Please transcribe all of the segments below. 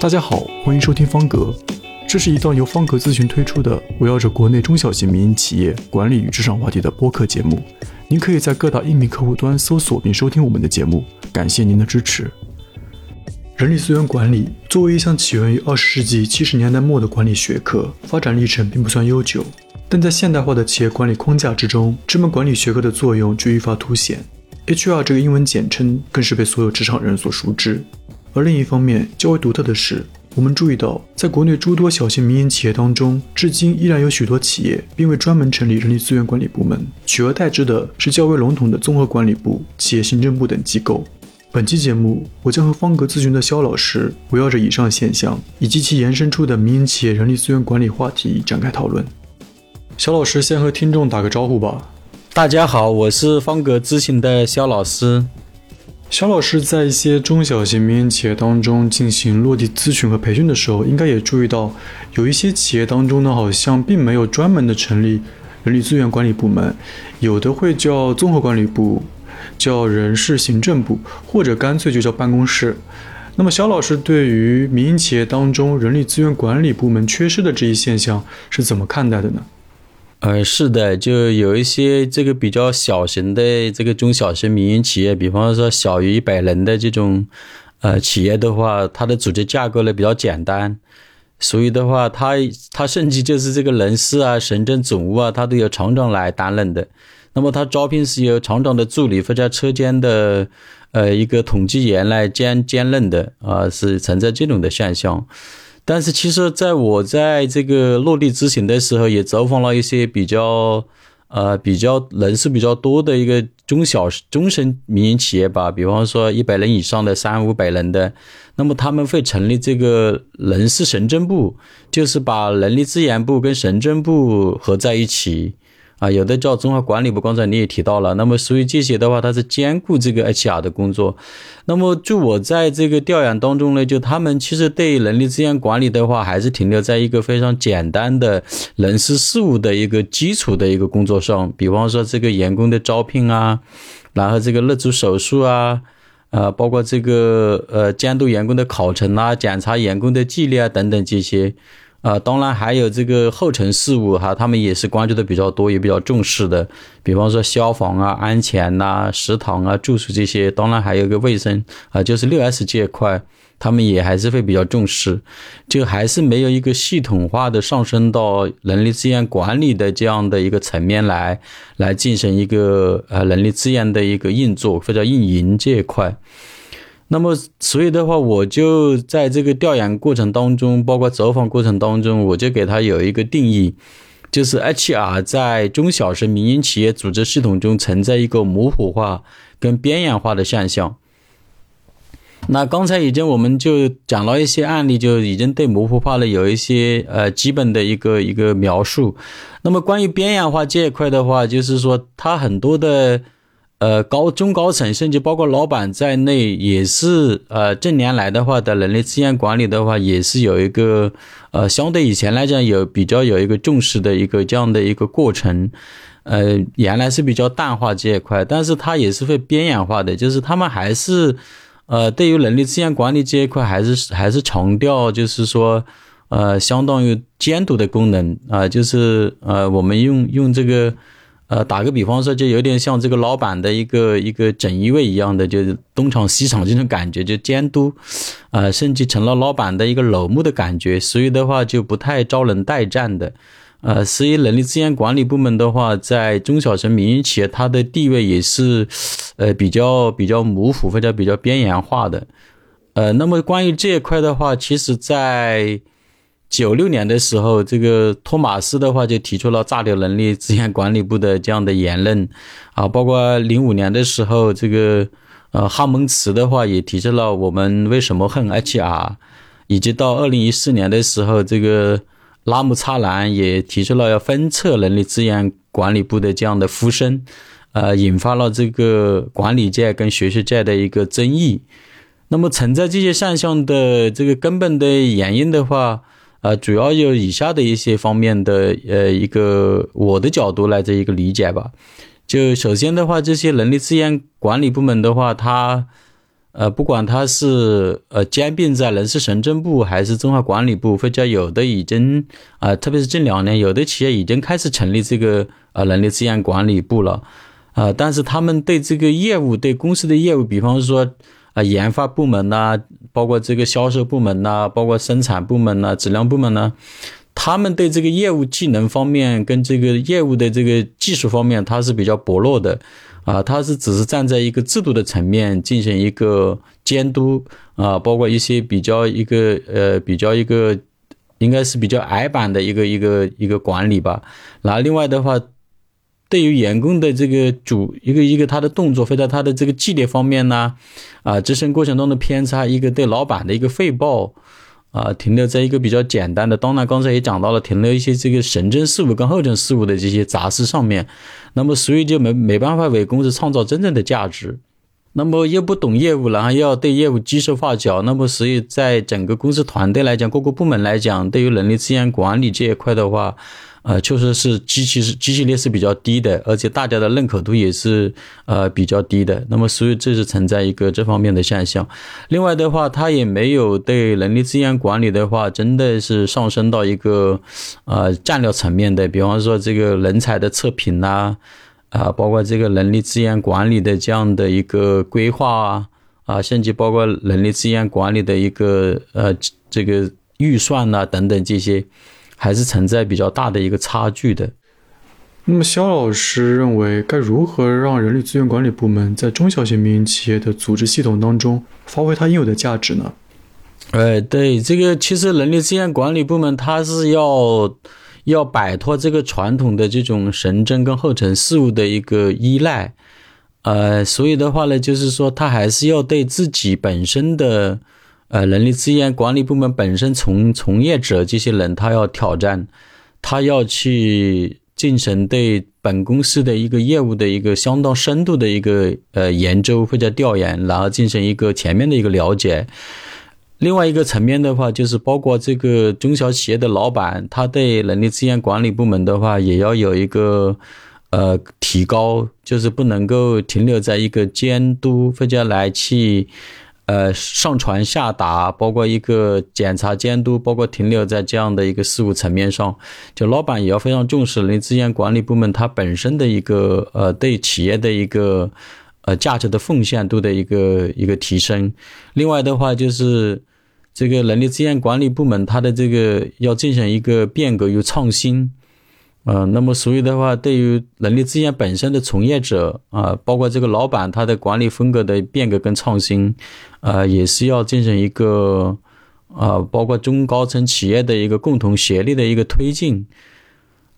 大家好，欢迎收听方格，这是一档由方格咨询推出的围绕着国内中小型民营企业管理与职场话题的播客节目。您可以在各大音频客户端搜索并收听我们的节目，感谢您的支持。人力资源管理作为一项起源于二十世纪七十年代末的管理学科，发展历程并不算悠久，但在现代化的企业管理框架之中，这门管理学科的作用却愈发凸显。HR 这个英文简称更是被所有职场人所熟知。而另一方面，较为独特的是，我们注意到，在国内诸多小型民营企业当中，至今依然有许多企业并未专门成立人力资源管理部门，取而代之的是较为笼统的综合管理部、企业行政部等机构。本期节目，我将和方格咨询的肖老师围绕着以上现象以及其延伸出的民营企业人力资源管理话题展开讨论。肖老师先和听众打个招呼吧。大家好，我是方格咨询的肖老师。肖老师在一些中小型民营企业当中进行落地咨询和培训的时候，应该也注意到，有一些企业当中呢，好像并没有专门的成立人力资源管理部门，有的会叫综合管理部，叫人事行政部，或者干脆就叫办公室。那么，肖老师对于民营企业当中人力资源管理部门缺失的这一现象是怎么看待的呢？呃，是的，就有一些这个比较小型的这个中小型民营企业，比方说小于一百人的这种呃企业的话，它的组织架构呢比较简单，所以的话，它它甚至就是这个人事啊、行政总务啊，它都由厂长来担任的。那么它招聘是由厂长的助理或者车间的呃一个统计员来兼兼任的啊，是存在这种的现象。但是其实，在我在这个落地执行的时候，也走访了一些比较，呃，比较人事比较多的一个中小中型民营企业吧。比方说一百人以上的三五百人的，那么他们会成立这个人事行政部，就是把人力资源部跟行政部合在一起。啊，有的叫综合管理部，刚才你也提到了。那么，所以这些的话，它是兼顾这个 HR 的工作。那么，就我在这个调研当中呢，就他们其实对人力资源管理的话，还是停留在一个非常简单的人事事务的一个基础的一个工作上。比方说，这个员工的招聘啊，然后这个入职手术啊，呃，包括这个呃监督员工的考勤啊，检查员工的纪律啊等等这些。啊，当然还有这个后勤事务哈，他们也是关注的比较多，也比较重视的。比方说消防啊、安全呐、食堂啊、住宿这些，当然还有个卫生啊，就是六 S 这一块，他们也还是会比较重视。就还是没有一个系统化的上升到人力资源管理的这样的一个层面来，来进行一个呃人力资源的一个运作或者运营这一块。那么，所以的话，我就在这个调研过程当中，包括走访过程当中，我就给他有一个定义，就是 HR 在中小型民营企业组织系统中存在一个模糊化跟边缘化的现象。那刚才已经我们就讲了一些案例，就已经对模糊化了有一些呃基本的一个一个描述。那么关于边缘化这一块的话，就是说它很多的。呃，高中高层甚至包括老板在内，也是呃，近年来的话的人力资源管理的话，也是有一个呃，相对以前来讲有比较有一个重视的一个这样的一个过程。呃，原来是比较淡化这一块，但是它也是会边缘化的，就是他们还是呃，对于人力资源管理这一块，还是还是强调就是说呃，相当于监督的功能啊，就是呃，我们用用这个。呃，打个比方说，就有点像这个老板的一个一个整衣卫一样的，就是东厂西厂这种感觉，就监督，呃，甚至成了老板的一个老木的感觉，所以的话就不太招人待见的，呃，所以人力资源管理部门的话，在中小型民营企业，它的地位也是，呃，比较比较模糊或者比较边缘化的，呃，那么关于这一块的话，其实在。九六年的时候，这个托马斯的话就提出了炸掉人力资源管理部的这样的言论，啊，包括零五年的时候，这个呃哈蒙茨的话也提出了我们为什么恨 HR，以及到二零一四年的时候，这个拉姆查兰也提出了要分撤人力资源管理部的这样的呼声，呃，引发了这个管理界跟学术界的一个争议。那么存在这些现象的这个根本的原因的话，呃，主要有以下的一些方面的，呃，一个我的角度来这一个理解吧。就首先的话，这些人力资源管理部门的话，它，呃，不管它是呃兼并在人事行政部还是综合管理部，或者有的已经啊，特别是近两年，有的企业已经开始成立这个呃人力资源管理部了，啊，但是他们对这个业务，对公司的业务，比方说啊研发部门呐，包括这个销售部门呐，包括生产部门呐，质量部门呢，他们对这个业务技能方面跟这个业务的这个技术方面，它是比较薄弱的。啊，他是只是站在一个制度的层面进行一个监督啊，包括一些比较一个呃比较一个应该是比较矮板的一个一个一个管理吧。然后另外的话，对于员工的这个主一个一个他的动作或者他的这个纪律方面呢，啊，执行过程中的偏差，一个对老板的一个汇报。啊，停留在一个比较简单的，当然刚才也讲到了，停留一些这个行政事务跟后勤事务的这些杂事上面，那么所以就没没办法为公司创造真正的价值，那么又不懂业务，然后又要对业务指手画脚，那么所以在整个公司团队来讲，各个部门来讲，对于人力资源管理这一块的话。呃，确实是机器是机器力是比较低的，而且大家的认可度也是呃比较低的。那么，所以这是存在一个这方面的现象。另外的话，它也没有对人力资源管理的话，真的是上升到一个呃战略层面的。比方说，这个人才的测评呐，啊，包括这个人力资源管理的这样的一个规划啊，啊，甚至包括人力资源管理的一个呃这个预算呐等等这些。还是存在比较大的一个差距的。那么，肖老师认为，该如何让人力资源管理部门在中小型民营企业的组织系统当中发挥它应有的价值呢？哎，对，这个其实人力资源管理部门它是要要摆脱这个传统的这种神政跟后勤事务的一个依赖，呃，所以的话呢，就是说，它还是要对自己本身的。呃，人力资源管理部门本身从从业者这些人，他要挑战，他要去进行对本公司的一个业务的一个相当深度的一个呃研究或者调研，然后进行一个全面的一个了解。另外一个层面的话，就是包括这个中小企业的老板，他对人力资源管理部门的话，也要有一个呃提高，就是不能够停留在一个监督或者来去。呃，上传下达，包括一个检查监督，包括停留在这样的一个事务层面上，就老板也要非常重视人力资源管理部门它本身的一个呃对企业的一个呃价值的奉献度的一个一个提升。另外的话，就是这个人力资源管理部门它的这个要进行一个变革与创新。呃，那么所以的话，对于人力资源本身的从业者啊，包括这个老板他的管理风格的变革跟创新，呃，也是要进行一个啊，包括中高层企业的一个共同协力的一个推进。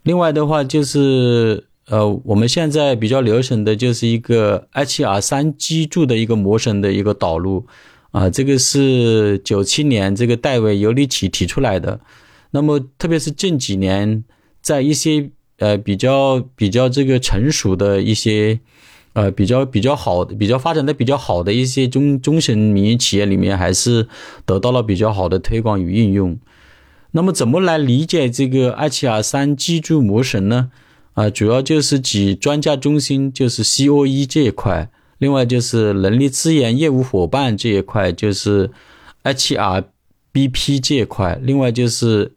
另外的话，就是呃，我们现在比较流行的就是一个 HR 三机柱的一个模型的一个导入啊，这个是九七年这个戴维尤里奇提出来的。那么特别是近几年。在一些呃比较比较这个成熟的一些呃比较比较好的比较发展的比较好的一些中中型民营企业里面，还是得到了比较好的推广与应用。那么怎么来理解这个 HR 三基柱模型呢？啊，主要就是指专家中心，就是 COE 这一块；另外就是人力资源业务伙伴这一块，就是 HRBP 这一块；另外就是。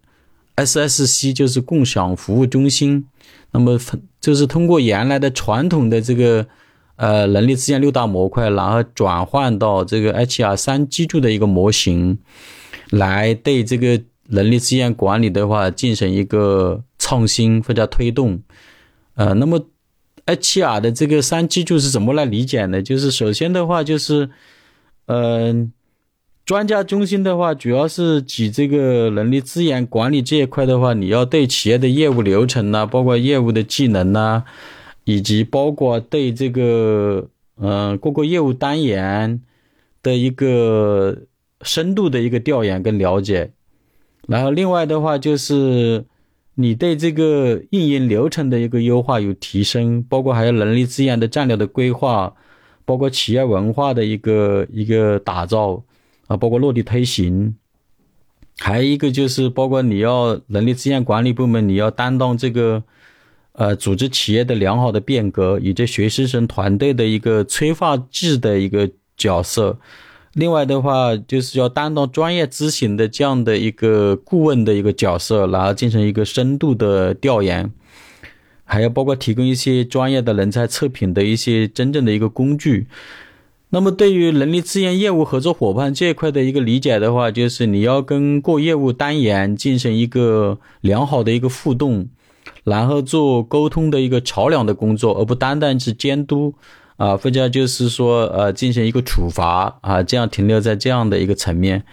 SSC 就是共享服务中心，那么就是通过原来的传统的这个呃人力资源六大模块，然后转换到这个 HR 三基础的一个模型，来对这个人力资源管理的话进行一个创新或者推动。呃，那么 HR 的这个三基柱是怎么来理解呢？就是首先的话就是，嗯。专家中心的话，主要是指这个人力资源管理这一块的话，你要对企业的业务流程呐，包括业务的技能呐，以及包括对这个嗯各个业务单元的一个深度的一个调研跟了解。然后另外的话，就是你对这个运营流程的一个优化有提升，包括还有人力资源的战略的规划，包括企业文化的一个一个打造。啊，包括落地推行，还有一个就是包括你要人力资源管理部门，你要担当这个呃组织企业的良好的变革，以及学习生团队的一个催化剂的一个角色，另外的话，就是要担当专业咨询的这样的一个顾问的一个角色，然后进行一个深度的调研，还要包括提供一些专业的人才测评的一些真正的一个工具。那么，对于人力资源业务合作伙伴这一块的一个理解的话，就是你要跟各业务单元进行一个良好的一个互动，然后做沟通的一个桥梁的工作，而不单单是监督啊，或者就是说呃进行一个处罚啊，这样停留在这样的一个层面，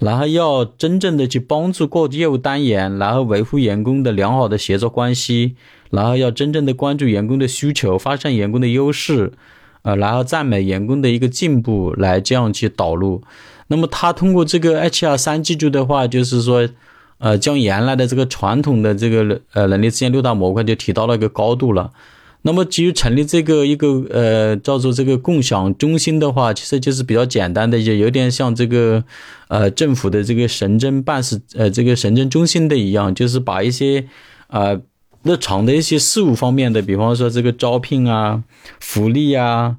然后要真正的去帮助各业务单元，然后维护员工的良好的协作关系，然后要真正的关注员工的需求，发现员工的优势。呃，然后赞美员工的一个进步，来这样去导入。那么他通过这个 HR 三记住的话，就是说，呃，将原来的这个传统的这个呃人力资源六大模块就提到了一个高度了。那么基于成立这个一个呃叫做这个共享中心的话，其实就是比较简单的，也有点像这个呃政府的这个神政办事呃这个神政中心的一样，就是把一些啊。日常的一些事务方面的，比方说这个招聘啊、福利啊、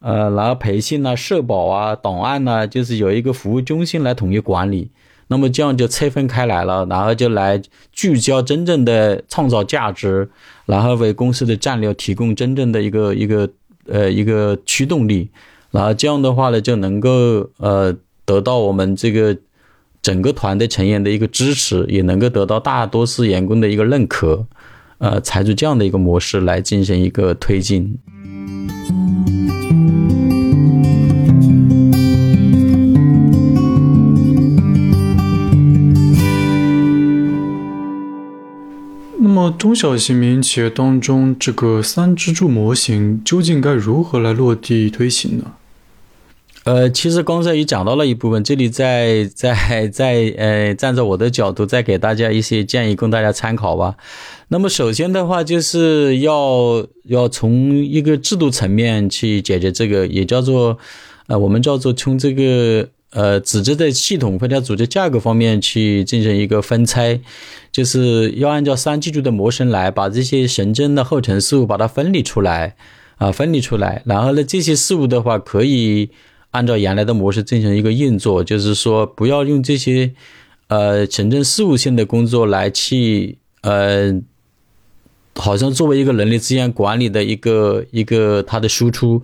呃，然后培训啊、社保啊、档案呐，就是有一个服务中心来统一管理。那么这样就拆分开来了，然后就来聚焦真正的创造价值，然后为公司的战略提供真正的一个一个呃一个驱动力。然后这样的话呢，就能够呃得到我们这个整个团队成员的一个支持，也能够得到大多数员工的一个认可。呃，采取这样的一个模式来进行一个推进。那么，中小型民营企业当中，这个三支柱模型究竟该如何来落地推行呢？呃，其实刚才也讲到了一部分，这里再再再呃，站在我的角度，再给大家一些建议，供大家参考吧。那么首先的话，就是要要从一个制度层面去解决这个，也叫做呃，我们叫做从这个呃组织的系统或者组织架构方面去进行一个分拆，就是要按照三基础的模型来把这些神针的后尘事务把它分离出来啊，分离出来，然后呢，这些事务的话可以。按照原来的模式进行一个运作，就是说不要用这些呃城镇事务性的工作来去呃，好像作为一个人力资源管理的一个一个它的输出，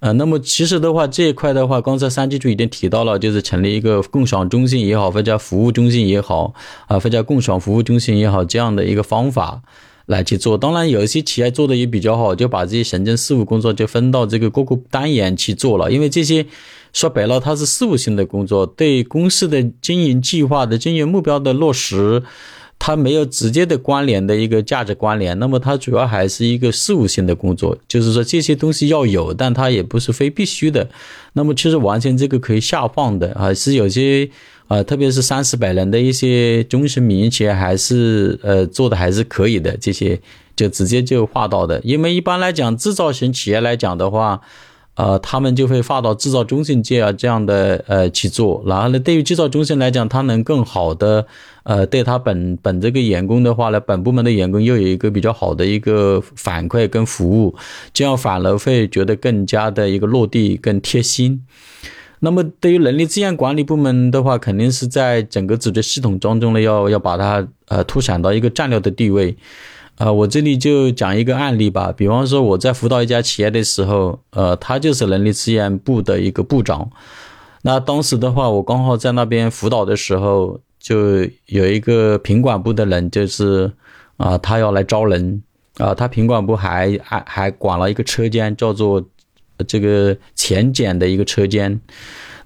呃，那么其实的话这一块的话，刚才三基组已经提到了，就是成立一个共享中心也好，或者服务中心也好，啊，或者共享服务中心也好，这样的一个方法。来去做，当然有一些企业做的也比较好，就把这些行政事务工作就分到这个各个单元去做了。因为这些说白了，它是事务性的工作，对公司的经营计划的经营目标的落实，它没有直接的关联的一个价值关联。那么它主要还是一个事务性的工作，就是说这些东西要有，但它也不是非必须的。那么其实完全这个可以下放的啊，是有些。啊，特别是三四百人的一些中型民营企业，还是呃做的还是可以的。这些就直接就划到的，因为一般来讲，制造型企业来讲的话，呃，他们就会划到制造中心界啊这样的呃去做。然后呢，对于制造中心来讲，它能更好的呃对他本本这个员工的话呢，本部门的员工又有一个比较好的一个反馈跟服务，这样反而会觉得更加的一个落地更贴心。那么，对于人力资源管理部门的话，肯定是在整个组织系统当中呢，要要把它呃凸显到一个战略的地位。啊，我这里就讲一个案例吧。比方说，我在辅导一家企业的时候，呃，他就是人力资源部的一个部长。那当时的话，我刚好在那边辅导的时候，就有一个品管部的人，就是啊，他要来招人啊，他品管部还还还管了一个车间，叫做。这个前检的一个车间，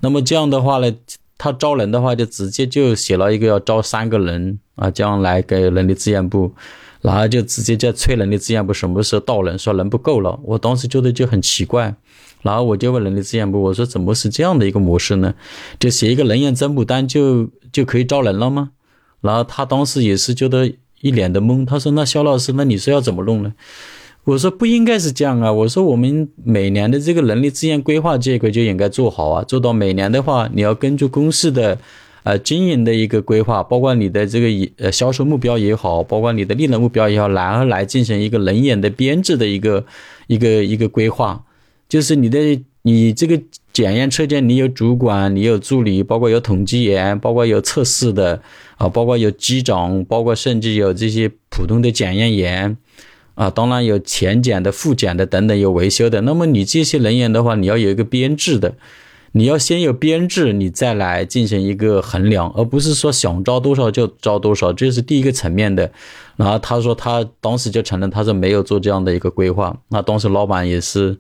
那么这样的话呢，他招人的话就直接就写了一个要招三个人啊，这样来给人力资源部，然后就直接在催人力资源部什么时候到人，说人不够了。我当时觉得就很奇怪，然后我就问人力资源部，我说怎么是这样的一个模式呢？就写一个人员增补单就就可以招人了吗？然后他当时也是觉得一脸的懵，他说那肖老师，那你说要怎么弄呢？我说不应该是这样啊！我说我们每年的这个人力资源规划这一块就应该做好啊，做到每年的话，你要根据公司的，呃，经营的一个规划，包括你的这个呃销售目标也好，包括你的利润目标也好，然后来进行一个人员的编制的一个一个一个规划，就是你的你这个检验车间，你有主管，你有助理，包括有统计员，包括有测试的啊，包括有机长，包括甚至有这些普通的检验员啊，当然有前检的、复检的等等，有维修的。那么你这些人员的话，你要有一个编制的。你要先有编制，你再来进行一个衡量，而不是说想招多少就招多少，这是第一个层面的。然后他说他当时就承认，他说没有做这样的一个规划。那当时老板也是，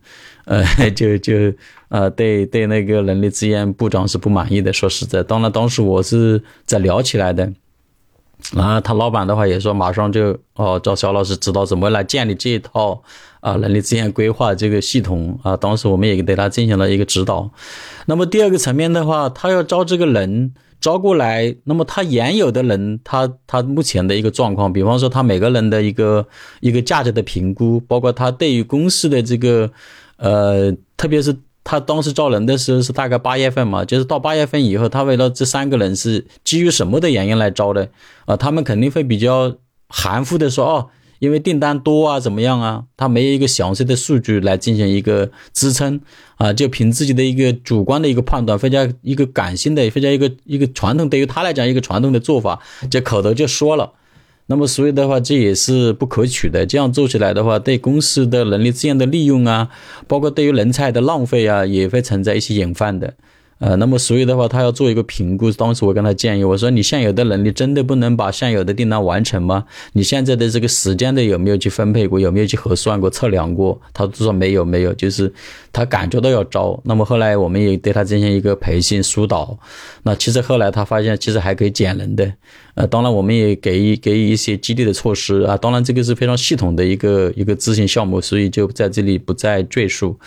呃，就就呃，对对那个人力资源部长是不满意的。说实在，当然当时我是在聊起来的。然后他老板的话也说，马上就哦，找肖老师指导怎么来建立这一套啊人力资源规划这个系统啊。当时我们也对他进行了一个指导。那么第二个层面的话，他要招这个人招过来，那么他原有的人，他他目前的一个状况，比方说他每个人的一个一个价值的评估，包括他对于公司的这个呃，特别是。他当时招人的时候是大概八月份嘛，就是到八月份以后，他为了这三个人是基于什么的原因来招的啊？他们肯定会比较含糊的说哦，因为订单多啊，怎么样啊？他没有一个详细的数据来进行一个支撑啊，就凭自己的一个主观的一个判断，非常一个感性的，非常一个一个传统，对于他来讲一个传统的做法，就口头就说了。那么，所以的话，这也是不可取的。这样做起来的话，对公司的人力资源的利用啊，包括对于人才的浪费啊，也会存在一些隐患的。呃，那么所以的话，他要做一个评估。当时我跟他建议，我说你现有的能力真的不能把现有的订单完成吗？你现在的这个时间的有没有去分配过？有没有去核算过、测量过？他说没有，没有，就是他感觉到要招。那么后来我们也对他进行一个培训疏导。那其实后来他发现，其实还可以减人的。呃，当然我们也给予给予一些激励的措施啊。当然这个是非常系统的一个一个咨询项目，所以就在这里不再赘述。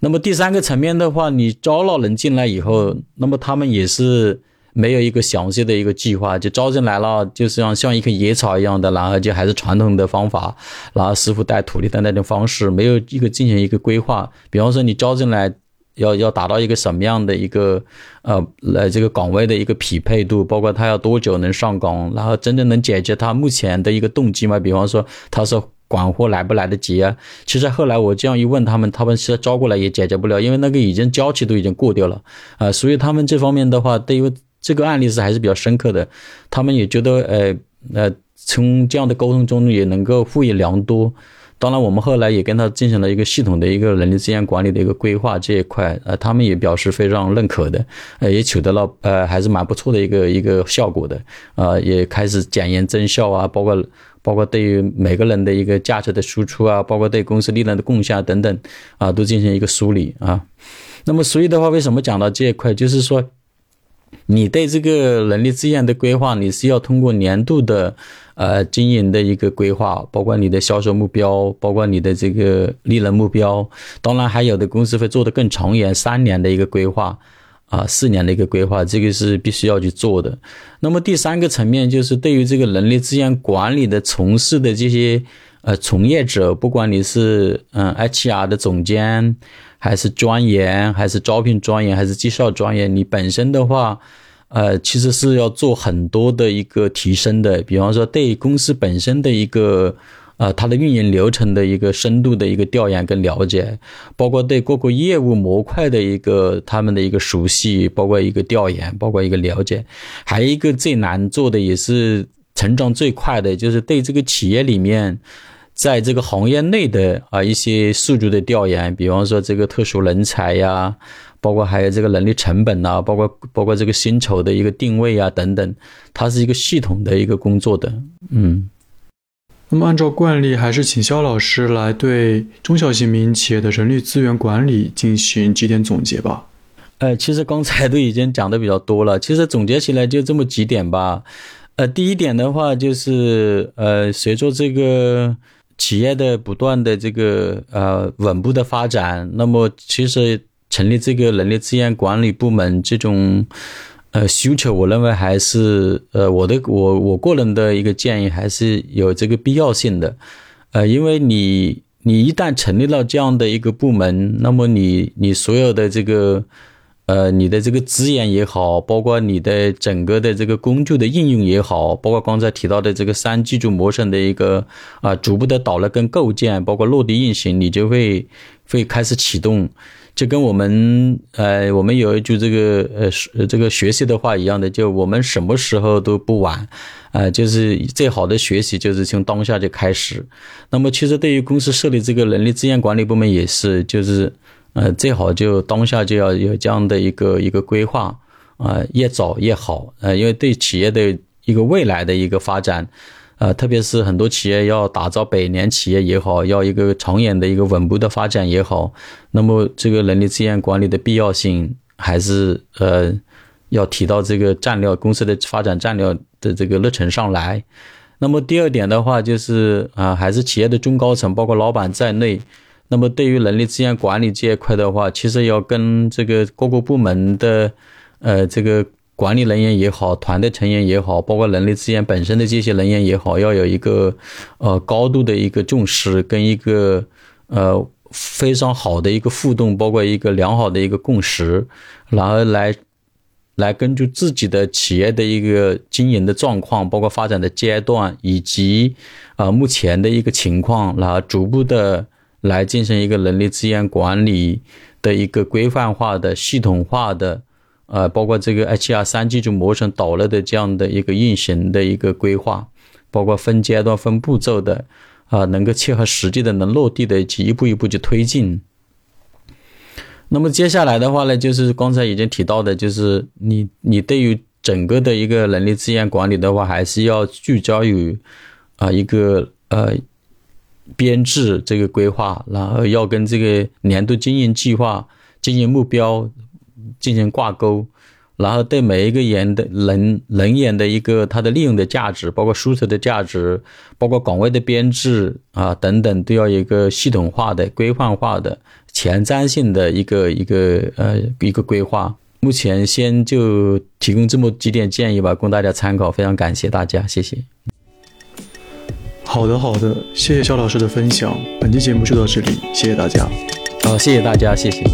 那么第三个层面的话，你招了人进来以后，那么他们也是没有一个详细的一个计划，就招进来了，就是像像一棵野草一样的，然后就还是传统的方法，然后师傅带徒弟的那种方式，没有一个进行一个规划。比方说你招进来。要要达到一个什么样的一个呃来这个岗位的一个匹配度，包括他要多久能上岗，然后真正能解决他目前的一个动机吗？比方说他说管货来不来得及啊？其实后来我这样一问他们，他们其实招过来也解决不了，因为那个已经交期都已经过掉了啊。所以他们这方面的话，对于这个案例是还是比较深刻的，他们也觉得呃呃从这样的沟通中也能够获益良多。当然，我们后来也跟他进行了一个系统的一个人力资源管理的一个规划这一块，呃，他们也表示非常认可的，呃，也取得了呃还是蛮不错的一个一个效果的，呃，也开始检验增效啊，包括包括对于每个人的一个价值的输出啊，包括对公司利润的贡献等等啊，都进行一个梳理啊。那么，所以的话，为什么讲到这一块，就是说。你对这个人力资源的规划，你是要通过年度的，呃，经营的一个规划，包括你的销售目标，包括你的这个利润目标。当然，还有的公司会做的更长远，三年的一个规划，啊，四年的一个规划，这个是必须要去做的。那么第三个层面就是对于这个人力资源管理的从事的这些呃从业者，不管你是嗯 HR 的总监。还是专员，还是招聘专员，还是绩效专员？你本身的话，呃，其实是要做很多的一个提升的。比方说，对公司本身的一个，呃，它的运营流程的一个深度的一个调研跟了解，包括对各个业务模块的一个他们的一个熟悉，包括一个调研，包括一个了解。还有一个最难做的，也是成长最快的，就是对这个企业里面。在这个行业内的啊一些数据的调研，比方说这个特殊人才呀，包括还有这个人力成本呐，包括包括这个薪酬的一个定位啊等等，它是一个系统的一个工作的。嗯，那么按照惯例，还是请肖老师来对中小型民营企业的人力资源管理进行几点总结吧。呃，其实刚才都已经讲的比较多了，其实总结起来就这么几点吧。呃，第一点的话就是呃，随着这个。企业的不断的这个呃稳步的发展，那么其实成立这个人力资源管理部门这种呃需求，我认为还是呃我的我我个人的一个建议还是有这个必要性的，呃，因为你你一旦成立了这样的一个部门，那么你你所有的这个。呃，你的这个资源也好，包括你的整个的这个工具的应用也好，包括刚才提到的这个三技术模式的一个啊逐步的导入跟构建，包括落地运行，你就会会开始启动。就跟我们呃，我们有一句这个呃这个学习的话一样的，就我们什么时候都不晚，呃，就是最好的学习就是从当下就开始。那么其实对于公司设立这个人力资源管理部门也是，就是呃最好就当下就要有这样的一个一个规划啊，越早越好，呃，因为对企业的一个未来的一个发展。呃，特别是很多企业要打造百年企业也好，要一个长远的一个稳步的发展也好，那么这个人力资源管理的必要性还是呃要提到这个战略公司的发展战略的这个日程上来。那么第二点的话，就是啊，还是企业的中高层，包括老板在内，那么对于人力资源管理这一块的话，其实要跟这个各个部门的呃这个。管理人员也好，团队成员也好，包括人力资源本身的这些人员也好，要有一个呃高度的一个重视，跟一个呃非常好的一个互动，包括一个良好的一个共识，然后来来根据自己的企业的一个经营的状况，包括发展的阶段以及啊目前的一个情况，然后逐步的来进行一个人力资源管理的一个规范化的、系统化的。呃，包括这个 HR 三技术模型导入的这样的一个运行的一个规划，包括分阶段、分步骤的，啊，能够切合实际的、能落地的，一步一步去推进。那么接下来的话呢，就是刚才已经提到的，就是你你对于整个的一个人力资源管理的话，还是要聚焦于啊一个呃编制这个规划，然后要跟这个年度经营计划、经营目标。进行挂钩，然后对每一个人的人人员的一个它的利用的价值，包括输出的价值，包括岗位的编制啊等等，都要一个系统化的、规范化的、前瞻性的一个一个呃一个规划。目前先就提供这么几点建议吧，供大家参考。非常感谢大家，谢谢。好的，好的，谢谢肖老师的分享。本期节目就到这里，谢谢大家。好，谢谢大家，谢谢。